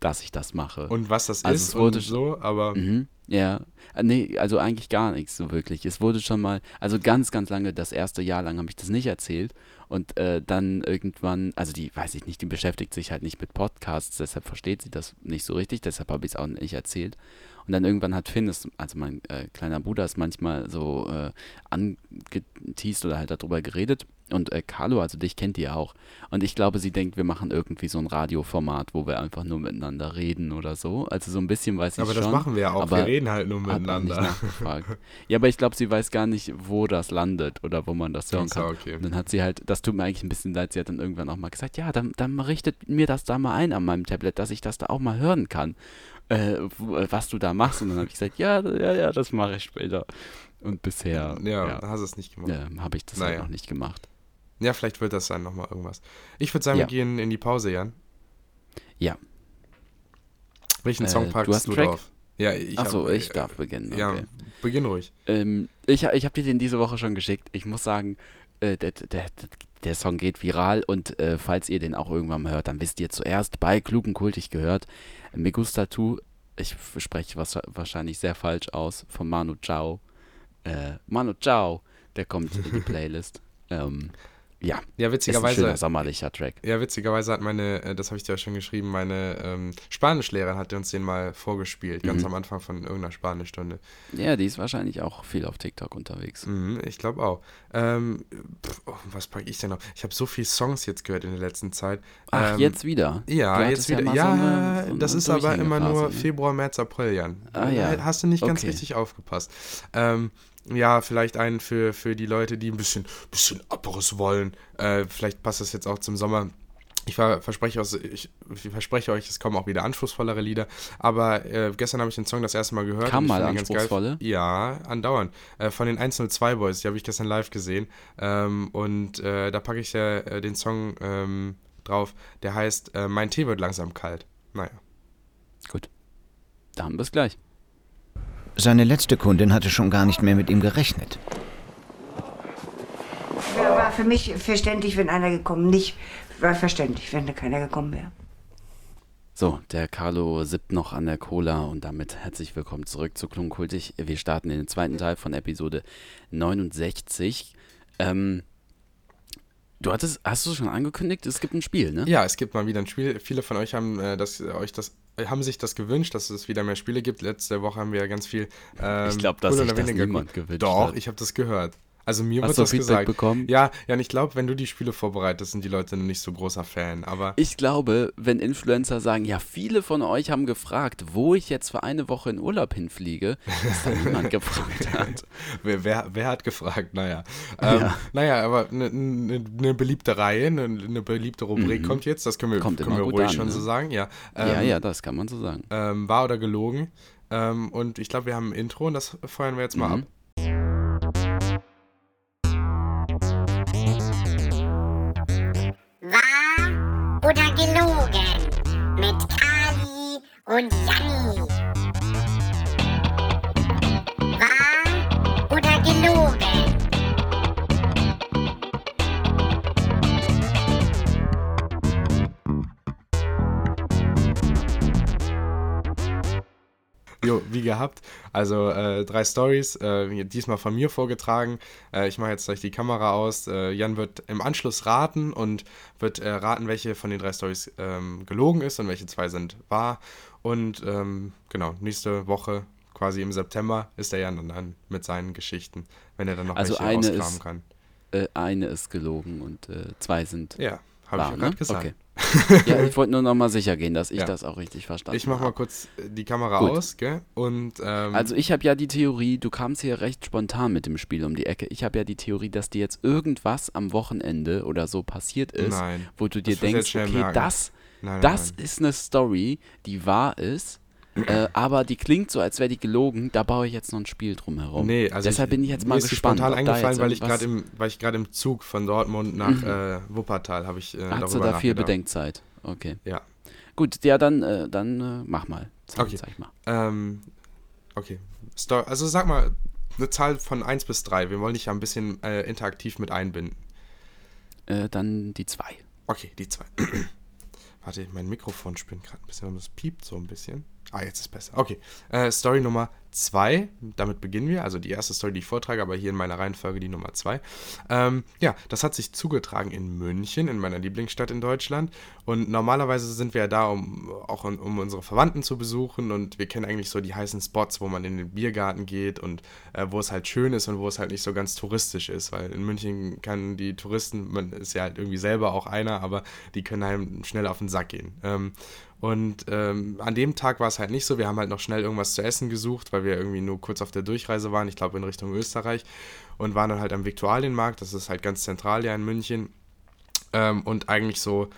Speaker 7: dass ich das mache.
Speaker 1: Und was das
Speaker 7: Also
Speaker 1: ist
Speaker 7: es wurde
Speaker 1: und so, aber
Speaker 7: Mhm, ja. Äh, Nee, also eigentlich gar nichts so wirklich. Es wurde schon mal, also ganz, ganz lange, das erste Jahr lang habe ich das nicht erzählt. Und äh, dann irgendwann, also die, weiß ich nicht, die beschäftigt sich halt nicht mit Podcasts, deshalb versteht sie das nicht so richtig, deshalb habe ich es auch nicht erzählt. Und dann irgendwann hat Finn, es, also mein äh, kleiner Bruder, ist manchmal so äh, angeteased oder halt darüber geredet. Und äh, Carlo, also dich kennt die ja auch. Und ich glaube, sie denkt, wir machen irgendwie so ein Radioformat, wo wir einfach nur miteinander reden oder so. Also so ein bisschen weiß ich
Speaker 1: aber
Speaker 7: schon.
Speaker 1: das machen wir ja auch.
Speaker 7: aber
Speaker 1: wir reden halt nur miteinander.
Speaker 7: ja, aber ich glaube, sie weiß gar nicht, wo das landet oder wo man das hören kann.
Speaker 1: okay.
Speaker 7: Und dann hat sie halt, das tut mir eigentlich ein bisschen leid, sie hat dann irgendwann auch mal gesagt, ja, dann, dann richtet mir das da mal ein an meinem Tablet, dass ich das da auch mal hören kann, äh, äh, was du da machst. Und dann habe ich gesagt, ja, ja, ja, das mache ich später. Und bisher,
Speaker 1: Ja,
Speaker 7: ja,
Speaker 1: hast du es nicht gemacht.
Speaker 7: ja, habe ich das
Speaker 1: Naja.
Speaker 7: halt noch nicht gemacht.
Speaker 1: Ja, vielleicht wird das dann nochmal irgendwas. Ich würde sagen,
Speaker 7: Ja.
Speaker 1: wir gehen in die Pause, Jan.
Speaker 7: Ja.
Speaker 1: Welchen
Speaker 7: Äh,
Speaker 1: Song
Speaker 7: du
Speaker 1: packst
Speaker 7: hast
Speaker 1: du,
Speaker 7: Track?
Speaker 1: drauf? Ja, ich
Speaker 7: Achso,
Speaker 1: hab,
Speaker 7: ich
Speaker 1: äh,
Speaker 7: darf beginnen.
Speaker 1: Ja,
Speaker 7: Okay.
Speaker 1: beginn ruhig.
Speaker 7: Ähm, ich ich habe dir den diese Woche schon geschickt. Ich muss sagen, äh, der, der, der Song geht viral und äh, falls ihr den auch irgendwann mal hört, dann wisst ihr zuerst bei Klugen Kultig gehört. Me Gusta Tu, ich spreche was, wahrscheinlich sehr falsch aus, von Manu Chao. Äh, Manu Chao, der kommt in die (laughs) Playlist. Ähm, ja,
Speaker 1: Ja,
Speaker 7: ist ein
Speaker 1: witzigerweise.
Speaker 7: schöner sommerlicher Track.
Speaker 1: Ja, witzigerweise hat meine, äh, das habe ich dir ja schon geschrieben, meine ähm, Spanischlehrerin hat uns den mal vorgespielt, ganz
Speaker 7: Mhm.
Speaker 1: am Anfang von irgendeiner Spanischstunde.
Speaker 7: Ja, die ist wahrscheinlich auch viel auf TikTok unterwegs.
Speaker 1: Mhm, ich glaube auch. Ähm, pff, oh, was packe ich denn noch? Ich habe so viele Songs jetzt gehört in der letzten Zeit.
Speaker 7: Ach,
Speaker 1: Ähm,
Speaker 7: jetzt wieder?
Speaker 1: Ja, jetzt
Speaker 7: ja
Speaker 1: wieder. Ja,
Speaker 7: so eine- so eine
Speaker 1: das ist aber immer nur
Speaker 7: ne?
Speaker 1: Februar, März, April, Jan.
Speaker 7: Ah, ja.
Speaker 1: Hast du nicht ganz
Speaker 7: Okay.
Speaker 1: richtig aufgepasst. Ähm, ja, vielleicht einen für, für die Leute, die ein bisschen, bisschen Aperes wollen. Äh, vielleicht passt das jetzt auch zum Sommer. Ich ver verspreche, euch, ich, ich verspreche euch, es kommen auch wieder anspruchsvollere Lieder. Aber äh, gestern habe ich den Song das erste Mal gehört.
Speaker 7: Kam
Speaker 1: ich
Speaker 7: mal anspruchsvolle?
Speaker 1: Ja, andauernd. Äh, von den 102 Boys, die habe ich gestern live gesehen. Ähm, und äh, da packe ich ja äh, den Song ähm, drauf, der heißt äh, Mein Tee wird langsam kalt. Naja.
Speaker 7: Gut. Dann bis gleich.
Speaker 9: Seine letzte Kundin hatte schon gar nicht mehr mit ihm gerechnet. für mich verständlich, wenn einer gekommen nicht war verständlich, wenn da keiner gekommen wäre.
Speaker 7: So, der Carlo sippt noch an der Cola und damit herzlich willkommen zurück zu Klunkultig. Wir starten in den zweiten Teil von Episode 69. Ähm, du hattest, hast du schon angekündigt, es gibt ein Spiel, ne?
Speaker 1: Ja, es gibt mal wieder ein Spiel. Viele von euch haben äh, das, euch das haben sich das gewünscht, dass es wieder mehr Spiele gibt. Letzte Woche haben wir ja ganz viel. Ähm,
Speaker 7: ich glaube, dass sich das niemand gewünscht
Speaker 1: Doch,
Speaker 7: hat.
Speaker 1: ich habe das gehört. Also mir
Speaker 7: Hast
Speaker 1: wird
Speaker 7: du
Speaker 1: das
Speaker 7: Feedback
Speaker 1: gesagt.
Speaker 7: bekommen?
Speaker 1: Ja, ja, und ich glaube, wenn du die Spiele vorbereitest, sind die Leute nicht so großer Fan. Aber
Speaker 7: Ich glaube, wenn Influencer sagen, ja, viele von euch haben gefragt, wo ich jetzt für eine Woche in Urlaub hinfliege, dass da niemand (laughs) gefragt hat.
Speaker 1: wer, wer, wer hat gefragt? Naja. Ähm,
Speaker 7: Ja.
Speaker 1: Naja, aber eine ne, ne beliebte Reihe, eine ne beliebte Rubrik
Speaker 7: Mhm.
Speaker 1: kommt jetzt. Das können wir,
Speaker 7: Kommt
Speaker 1: können wir ruhig
Speaker 7: an,
Speaker 1: schon
Speaker 7: ne?
Speaker 1: so sagen. Ja,
Speaker 7: ja,
Speaker 1: Ähm,
Speaker 7: ja, das kann man so sagen.
Speaker 1: Ähm, wahr oder gelogen. Ähm, und ich glaube, wir haben ein Intro und das feuern wir jetzt mal
Speaker 7: Mhm.
Speaker 1: ab.
Speaker 10: Oder gelogen? Mit Kali und Janni.
Speaker 1: Jo, wie gehabt. Also äh, drei Stories, äh, diesmal von mir vorgetragen. Äh, ich mache jetzt gleich die Kamera aus. Äh, Jan wird im Anschluss raten und wird äh, raten, welche von den drei Stories ähm, gelogen ist und welche zwei sind wahr. Und ähm, genau, nächste Woche, quasi im September, ist der Jan dann, mit seinen Geschichten, wenn er dann noch
Speaker 7: Also
Speaker 1: welche
Speaker 7: eine
Speaker 1: auskramen
Speaker 7: ist-
Speaker 1: kann.
Speaker 7: Äh, eine ist gelogen und zwei sind
Speaker 1: Ja, habe ich ja gerade
Speaker 7: ne?
Speaker 1: gesagt.
Speaker 7: Okay. Ja, ich wollte nur noch mal sicher gehen, dass ich
Speaker 1: Ja.
Speaker 7: das auch richtig verstanden
Speaker 1: Ich mache mal
Speaker 7: habe.
Speaker 1: kurz äh, die Kamera
Speaker 7: Gut.
Speaker 1: aus, gell? Und ähm,
Speaker 7: Also ich habe ja die Theorie, du kamst hier recht spontan mit dem Spiel um die Ecke. Ich habe ja die Theorie, dass dir jetzt irgendwas am Wochenende oder so passiert ist,
Speaker 1: Nein,
Speaker 7: wo du dir
Speaker 1: das
Speaker 7: denkst, okay,
Speaker 1: merken.
Speaker 7: das,
Speaker 1: nein,
Speaker 7: das
Speaker 1: nein.
Speaker 7: ist eine Story, die wahr ist, äh, aber die klingt so, als wäre die gelogen. Da baue ich jetzt noch ein Spiel drumherum.
Speaker 1: Nee, also
Speaker 7: Deshalb
Speaker 1: ich,
Speaker 7: bin ich jetzt
Speaker 1: mir
Speaker 7: mal
Speaker 1: ist die
Speaker 7: gespannt.
Speaker 1: spontan
Speaker 7: ob da
Speaker 1: eingefallen, weil ich gerade im, weil ich gerade im Zug von Dortmund nach
Speaker 7: Mhm.
Speaker 1: äh, Wuppertal habe ich äh,
Speaker 7: Hast
Speaker 1: darüber
Speaker 7: du da viel. Bedenkzeit? Okay.
Speaker 1: Ja.
Speaker 7: Gut, ja, dann, äh, dann äh, mach mal. Zeig,
Speaker 1: Okay.
Speaker 7: zeig mal.
Speaker 1: Ähm, okay. Sto also sag mal eine Zahl von 1 bis 3. Wir wollen dich ja ein bisschen äh, interaktiv mit einbinden.
Speaker 7: Äh, dann die zwei.
Speaker 1: Okay, die 2. (clears throat) Warte, mein Mikrofon spinnt gerade ein bisschen und es piept so ein bisschen. Ah, jetzt ist besser. Okay. Äh, Story Nummer 2, damit beginnen wir. Also die erste Story, die ich vortrage, aber hier in meiner Reihenfolge die Nummer 2. Ähm, ja, das hat sich zugetragen in München, in meiner Lieblingsstadt in Deutschland. Und normalerweise sind wir ja da, um auch um, um unsere Verwandten zu besuchen. Und wir kennen eigentlich so die heißen Spots, wo man in den Biergarten geht und äh, wo es halt schön ist und wo es halt nicht so ganz touristisch ist. Weil in München kann die Touristen, man ist ja halt irgendwie selber auch einer, aber die können einem schnell auf den Sack gehen. Ähm, und ähm, an dem Tag war es halt nicht so. Wir haben halt noch schnell irgendwas zu essen gesucht, weil wir irgendwie nur kurz auf der Durchreise waren, ich glaube in Richtung Österreich. Und waren dann halt am Viktualienmarkt, das ist halt ganz zentral ja in München. Ähm, und eigentlich so,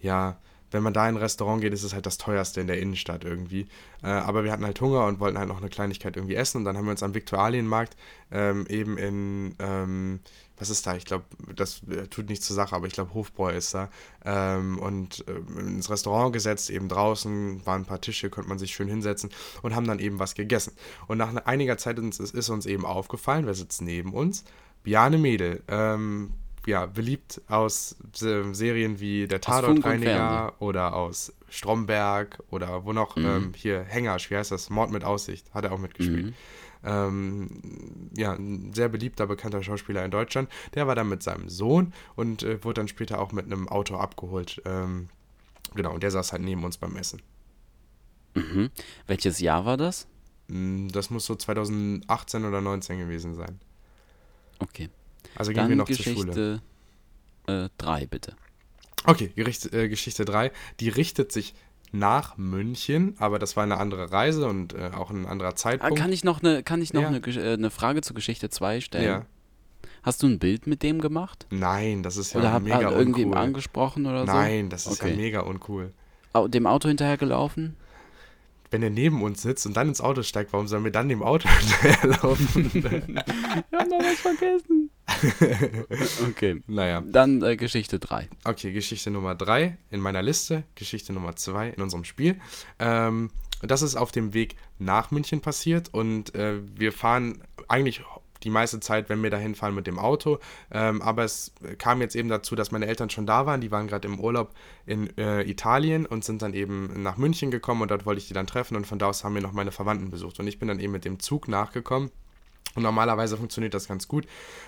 Speaker 1: ja, wenn man da in ein Restaurant geht, ist es halt das teuerste in der Innenstadt irgendwie. Äh, aber wir hatten halt Hunger und wollten halt noch eine Kleinigkeit irgendwie essen. Und dann haben wir uns am Viktualienmarkt ähm, eben in, ähm, was ist da? Ich glaube, das äh, tut nichts zur Sache, aber ich glaube, Hofbräu ist da. Ähm, und äh, ins Restaurant gesetzt, eben draußen, waren ein paar Tische, konnte man sich schön hinsetzen und haben dann eben was gegessen. Und nach einiger Zeit ist, ist uns eben aufgefallen, wer sitzt neben uns? Biane Mädel. Ähm, ja, beliebt aus äh, Serien wie Der Tatortreiniger oder aus Stromberg oder wo noch,
Speaker 7: Mhm.
Speaker 1: ähm, hier Hengersch, wie heißt das? Mord mit Aussicht, hat er auch mitgespielt.
Speaker 7: Mhm.
Speaker 1: Ähm, ja, ein sehr beliebter, bekannter Schauspieler in Deutschland. Der war dann mit seinem Sohn und äh, wurde dann später auch mit einem Auto abgeholt. Ähm, genau, und der saß halt neben uns beim Essen.
Speaker 7: Mhm. Welches Jahr war das?
Speaker 1: Mm, Das muss so 2018 oder 19 gewesen sein.
Speaker 7: Okay.
Speaker 1: Also gehen
Speaker 7: Dann
Speaker 1: wir noch zur Schule.
Speaker 7: Geschichte 3, bitte.
Speaker 1: Okay, Gericht, äh, Geschichte 3. Die richtet sich nach München, aber das war eine andere Reise und äh, auch ein anderer
Speaker 7: Ah,
Speaker 1: Zeitpunkt.
Speaker 7: kann ich noch eine, kann ich noch
Speaker 1: Ja.
Speaker 7: eine, äh, eine Frage zu Geschichte 2 stellen?
Speaker 1: Ja.
Speaker 7: Hast du ein Bild mit dem gemacht?
Speaker 1: Nein, das ist ja
Speaker 7: Oder
Speaker 1: mega
Speaker 7: hat irgendwem
Speaker 1: uncool.
Speaker 7: angesprochen oder so?
Speaker 1: Nein, das ist
Speaker 7: Okay.
Speaker 1: ja mega uncool.
Speaker 7: Dem Auto hinterher gelaufen?
Speaker 1: Wenn er neben uns sitzt und dann ins Auto steigt, warum sollen wir dann dem Auto (laughs) hinterherlaufen? (laughs)
Speaker 7: Wir haben noch was vergessen. (laughs) okay.
Speaker 1: naja.
Speaker 7: Dann äh, Geschichte 3.
Speaker 1: Okay, Geschichte Nummer 3 in meiner Liste, Geschichte Nummer 2 in unserem Spiel. Ähm, das ist auf dem Weg nach München passiert und äh, wir fahren eigentlich die meiste Zeit, wenn wir dahin fahren, mit dem Auto. Ähm, aber es kam jetzt eben dazu, dass meine Eltern schon da waren. Die waren gerade im Urlaub in äh, Italien und sind dann eben nach München gekommen und dort wollte ich die dann treffen und von da aus haben wir noch meine Verwandten besucht. Und ich bin dann eben mit dem Zug nachgekommen. Und normalerweise funktioniert das ganz gut.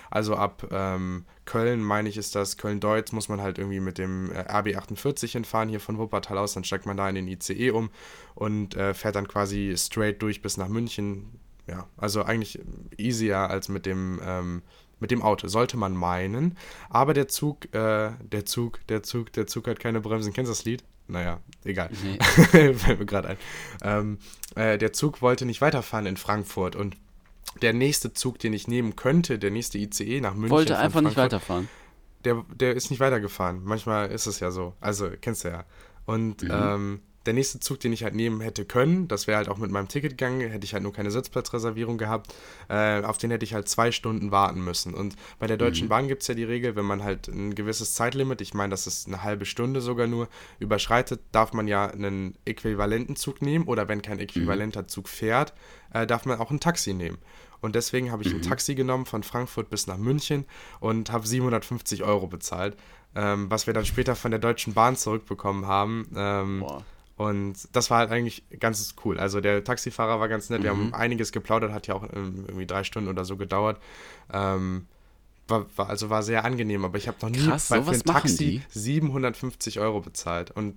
Speaker 1: Also ab ähm, Köln, meine ich, ist das Köln-Deutz, muss man halt irgendwie mit dem äh, RB48 hinfahren, hier von Wuppertal aus. Dann steigt man da in den ICE um und äh, fährt dann quasi straight durch bis nach München. Ja, also eigentlich easier als mit dem, ähm, mit dem Auto, sollte man meinen. Aber der Zug, äh, der Zug, der Zug, der Zug hat keine Bremsen. Kennst du das Lied? Naja, egal. Nee. (laughs) Fällt mir gerade ein. Ähm, äh, der Zug wollte nicht weiterfahren in Frankfurt und der nächste Zug, den ich nehmen könnte, der nächste ICE nach München.
Speaker 7: Wollte einfach nicht weiterfahren.
Speaker 1: Der, der ist nicht weitergefahren. Manchmal ist es ja so. Also, kennst du ja. Und mhm. ähm, der nächste Zug, den ich halt nehmen hätte können, das wäre halt auch mit meinem Ticket gegangen, hätte ich halt nur keine Sitzplatzreservierung gehabt, äh, auf den hätte ich halt zwei Stunden warten müssen. Und bei der Deutschen mhm. Bahn gibt es ja die Regel, wenn man halt ein gewisses Zeitlimit, ich meine, das ist eine halbe Stunde sogar nur, überschreitet, darf man ja einen äquivalenten Zug nehmen oder wenn kein äquivalenter mhm. Zug fährt, äh, darf man auch ein Taxi nehmen. Und deswegen habe ich mhm. ein Taxi genommen von Frankfurt bis nach München und habe 750 Euro bezahlt, ähm, was wir dann später von der Deutschen Bahn zurückbekommen haben. Ähm, und das war halt eigentlich ganz cool. Also der Taxifahrer war ganz nett. Mhm. Wir haben mhm. einiges geplaudert, hat ja auch ähm, irgendwie drei Stunden oder so gedauert. Ähm, war, war, also war sehr angenehm, aber ich habe noch nie
Speaker 7: Krass, bei, für ein Taxi
Speaker 1: 750 Euro bezahlt. Und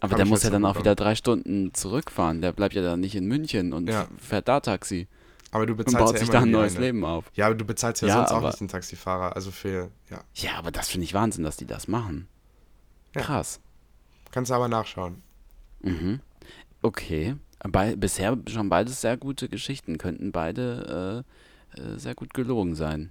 Speaker 7: aber der muss ja dann auch wieder drei Stunden zurückfahren. Der bleibt ja dann nicht in München und ja. fährt da Taxi.
Speaker 1: Aber du bezahlst
Speaker 7: und baut
Speaker 1: ja
Speaker 7: sich da ein neues eine. Leben auf.
Speaker 1: Ja, aber du bezahlst ja, ja sonst auch nicht den Taxifahrer. Also für, ja.
Speaker 7: Ja, aber das finde ich Wahnsinn, dass die das machen. Ja. Krass.
Speaker 1: Kannst du aber nachschauen.
Speaker 7: Mhm. Okay. Bei, bisher schon beides sehr gute Geschichten. Könnten beide äh, äh, sehr gut gelogen sein.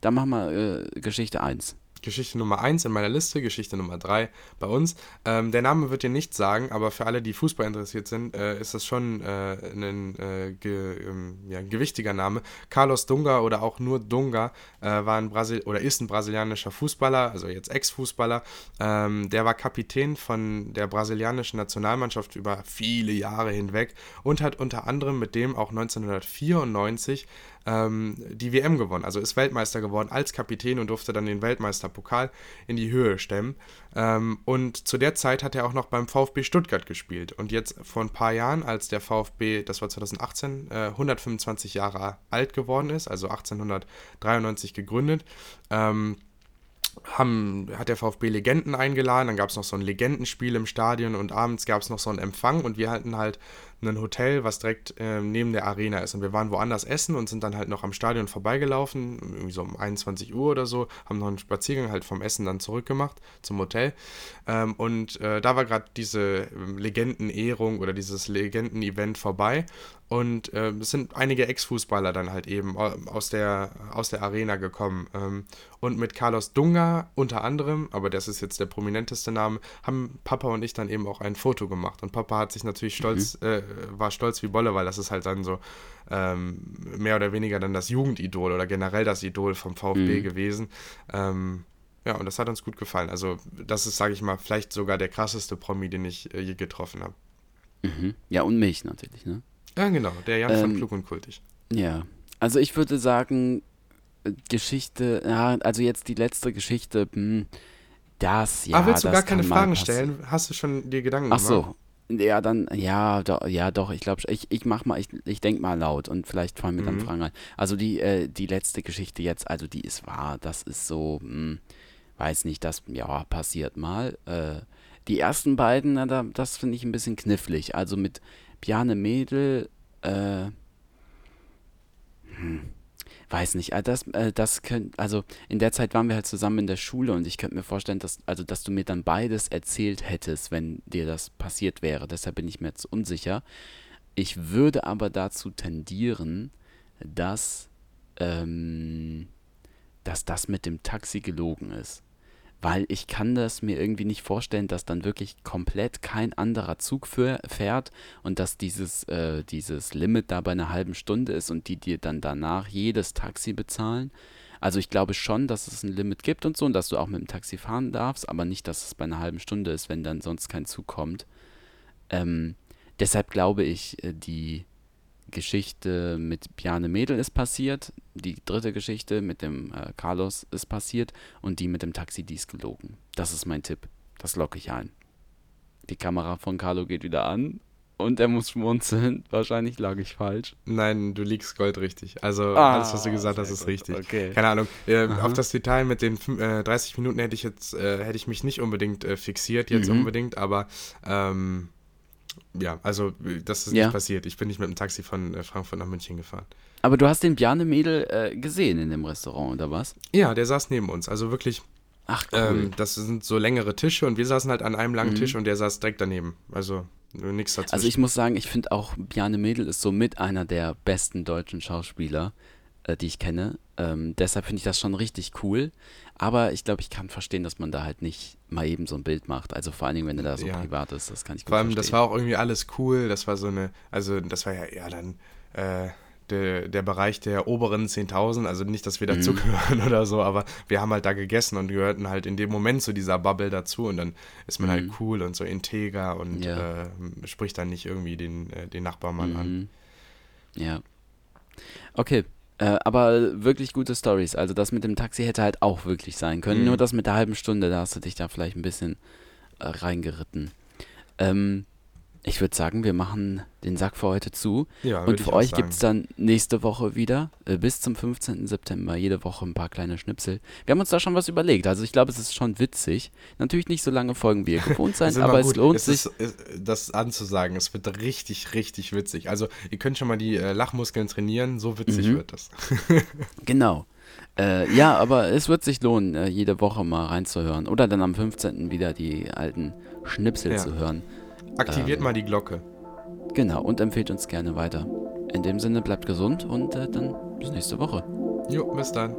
Speaker 7: Dann machen wir äh, Geschichte 1.
Speaker 1: Geschichte Nummer 1 in meiner Liste, Geschichte Nummer 3 bei uns. Ähm, der Name wird dir nichts sagen, aber für alle, die Fußball interessiert sind, äh, ist das schon äh, ein äh, ge, ähm, ja, gewichtiger Name. Carlos Dunga oder auch nur Dunga äh, war ein Brasil oder ist ein brasilianischer Fußballer, also jetzt Ex-Fußballer. Ähm, der war Kapitän von der brasilianischen Nationalmannschaft über viele Jahre hinweg und hat unter anderem mit dem auch 1994 ähm, die WM gewonnen. Also ist Weltmeister geworden als Kapitän und durfte dann den Weltmeisterpokal in die Höhe stemmen. Ähm, und zu der Zeit hat er auch noch beim VfB Stuttgart gespielt. Und jetzt vor ein paar Jahren, als der VfB, das war 2018, äh, 125 Jahre alt geworden ist, also 1893 gegründet, ähm, haben, hat der VfB Legenden eingeladen, dann gab es noch so ein Legendenspiel im Stadion und abends gab es noch so einen Empfang und wir hatten halt ein Hotel, was direkt äh, neben der Arena ist und wir waren woanders essen und sind dann halt noch am Stadion vorbeigelaufen, irgendwie so um 21 Uhr oder so, haben noch einen Spaziergang halt vom Essen dann zurückgemacht zum Hotel ähm, und äh, da war gerade diese ähm, Legendenehrung oder dieses Legenden-Event vorbei und äh, es sind einige Ex-Fußballer dann halt eben aus der, aus der Arena gekommen. Ähm, und mit Carlos Dunga unter anderem, aber das ist jetzt der prominenteste Name, haben Papa und ich dann eben auch ein Foto gemacht. Und Papa hat sich natürlich stolz, mhm. äh, war stolz wie Bolle, weil das ist halt dann so ähm, mehr oder weniger dann das Jugendidol oder generell das Idol vom VfB mhm. gewesen. Ähm, ja, und das hat uns gut gefallen. Also, das ist, sage ich mal, vielleicht sogar der krasseste Promi, den ich äh, je getroffen habe.
Speaker 7: Mhm. Ja, und mich natürlich, ne?
Speaker 1: Ja, genau, der Jan ähm, von Klug und Kultig.
Speaker 7: Ja, also ich würde sagen, äh, Geschichte, ja, also jetzt die letzte Geschichte, mh, hm, das, ja.
Speaker 1: Ah, willst du gar keine Fragen stellen? Hast du schon dir Gedanken
Speaker 7: gemacht? Ach so. Ja, dann, ja, do, ja, doch, ich glaube, ich, ich mach mal, ich, ich denke mal laut und vielleicht fallen mir mhm. dann Fragen ein. Also die, äh, die letzte Geschichte jetzt, also die ist wahr, das ist so, mh, hm, weiß nicht, das, ja, passiert mal. Äh, die ersten beiden, na, da, das finde ich ein bisschen knifflig. Also mit Bjarne Mädel, äh, hm, weiß nicht, äh, das, äh, das könnt, also in der Zeit waren wir halt zusammen in der Schule und ich könnte mir vorstellen, dass, also, dass du mir dann beides erzählt hättest, wenn dir das passiert wäre. Deshalb bin ich mir jetzt unsicher. Ich würde aber dazu tendieren, dass, ähm, dass das mit dem Taxi gelogen ist weil ich kann das mir irgendwie nicht vorstellen, dass dann wirklich komplett kein anderer Zug für, fährt und dass dieses, äh, dieses Limit da bei einer halben Stunde ist und die dir dann danach jedes Taxi bezahlen. Also ich glaube schon, dass es ein Limit gibt und so und dass du auch mit dem Taxi fahren darfst, aber nicht, dass es bei einer halben Stunde ist, wenn dann sonst kein Zug kommt. Ähm, deshalb glaube ich, äh, die Geschichte mit Bjarne Mädel ist passiert, die dritte Geschichte mit dem äh, Carlos ist passiert und die mit dem Taxi, die ist gelogen. Das ist mein Tipp. Das locke ich ein. Die Kamera von Carlo geht wieder an und er muss schmunzeln. (laughs) Wahrscheinlich lag ich falsch.
Speaker 1: Nein, du liegst goldrichtig. Also
Speaker 7: Ah,
Speaker 1: alles, was du gesagt hast, ist
Speaker 7: gut.
Speaker 1: richtig.
Speaker 7: Okay.
Speaker 1: Keine Ahnung. Äh, auf das Detail mit den äh, 30 Minuten hätte ich jetzt äh, hätte ich mich nicht unbedingt äh, fixiert jetzt
Speaker 7: Mhm.
Speaker 1: unbedingt, aber ähm, ja, also äh, das ist
Speaker 7: Ja.
Speaker 1: nicht passiert. Ich bin nicht mit dem Taxi von äh, Frankfurt nach München gefahren.
Speaker 7: Aber du hast den Bjarne Mädel äh, gesehen in dem Restaurant, oder was?
Speaker 1: Ja, der saß neben uns. Also wirklich.
Speaker 7: Ach, cool.
Speaker 1: Ähm, das sind so längere Tische und wir saßen halt an einem langen
Speaker 7: Mhm.
Speaker 1: Tisch und der saß direkt daneben. Also nichts dazwischen.
Speaker 7: Also ich muss sagen, ich finde auch Bjarne Mädel ist so mit einer der besten deutschen Schauspieler, äh, die ich kenne. Ähm, deshalb finde ich das schon richtig cool. Aber ich glaube, ich kann verstehen, dass man da halt nicht mal eben so ein Bild macht. Also vor allen Dingen, wenn er da so
Speaker 1: Ja.
Speaker 7: privat ist, das kann ich gut
Speaker 1: Vor allem,
Speaker 7: verstehen.
Speaker 1: das war auch irgendwie alles cool. Das war so eine, also das war ja eher dann äh, der, der Bereich der oberen 10.000. Also nicht, dass wir
Speaker 7: Mhm.
Speaker 1: dazugehören (laughs) oder so, aber wir haben halt da gegessen und gehörten halt in dem Moment zu dieser Bubble dazu und dann ist man halt
Speaker 7: Mhm.
Speaker 1: cool und so integer und
Speaker 7: Ja.
Speaker 1: äh, spricht dann nicht irgendwie den, äh, den Nachbarmann an.
Speaker 7: Mhm. Ja. Okay. Äh, aber wirklich gute Stories. Also das mit dem Taxi hätte halt auch wirklich sein können.
Speaker 1: Mhm.
Speaker 7: Nur das mit der halben Stunde, da hast du dich da vielleicht ein bisschen äh, reingeritten. Ähm, ich würde sagen, wir machen den Sack für heute zu.
Speaker 1: Ja,
Speaker 7: Und für euch gibt es dann nächste Woche wieder, äh, bis zum 15. September, jede Woche ein paar kleine Schnipsel. Wir haben uns da schon was überlegt. Also ich glaube, es ist schon witzig. Natürlich nicht so lange Folgen, wie ihr gewohnt seid, aber
Speaker 1: immer
Speaker 7: es
Speaker 1: gut.
Speaker 7: lohnt
Speaker 1: es
Speaker 7: sich.
Speaker 1: Ist, ist, das anzusagen, es wird richtig, richtig witzig. Also ihr könnt schon mal die äh, Lachmuskeln trainieren, so witzig
Speaker 7: Mhm.
Speaker 1: wird das. (laughs)
Speaker 7: Genau. Äh, ja, aber es wird sich lohnen, äh, jede Woche mal reinzuhören. Oder dann am 15. wieder die alten Schnipsel
Speaker 1: Ja.
Speaker 7: zu hören.
Speaker 1: Aktiviert
Speaker 7: Ähm,
Speaker 1: mal die Glocke.
Speaker 7: Genau, und empfehlt uns gerne weiter. In dem Sinne, bleibt gesund und äh, dann bis nächste Woche.
Speaker 1: Jo, bis dann.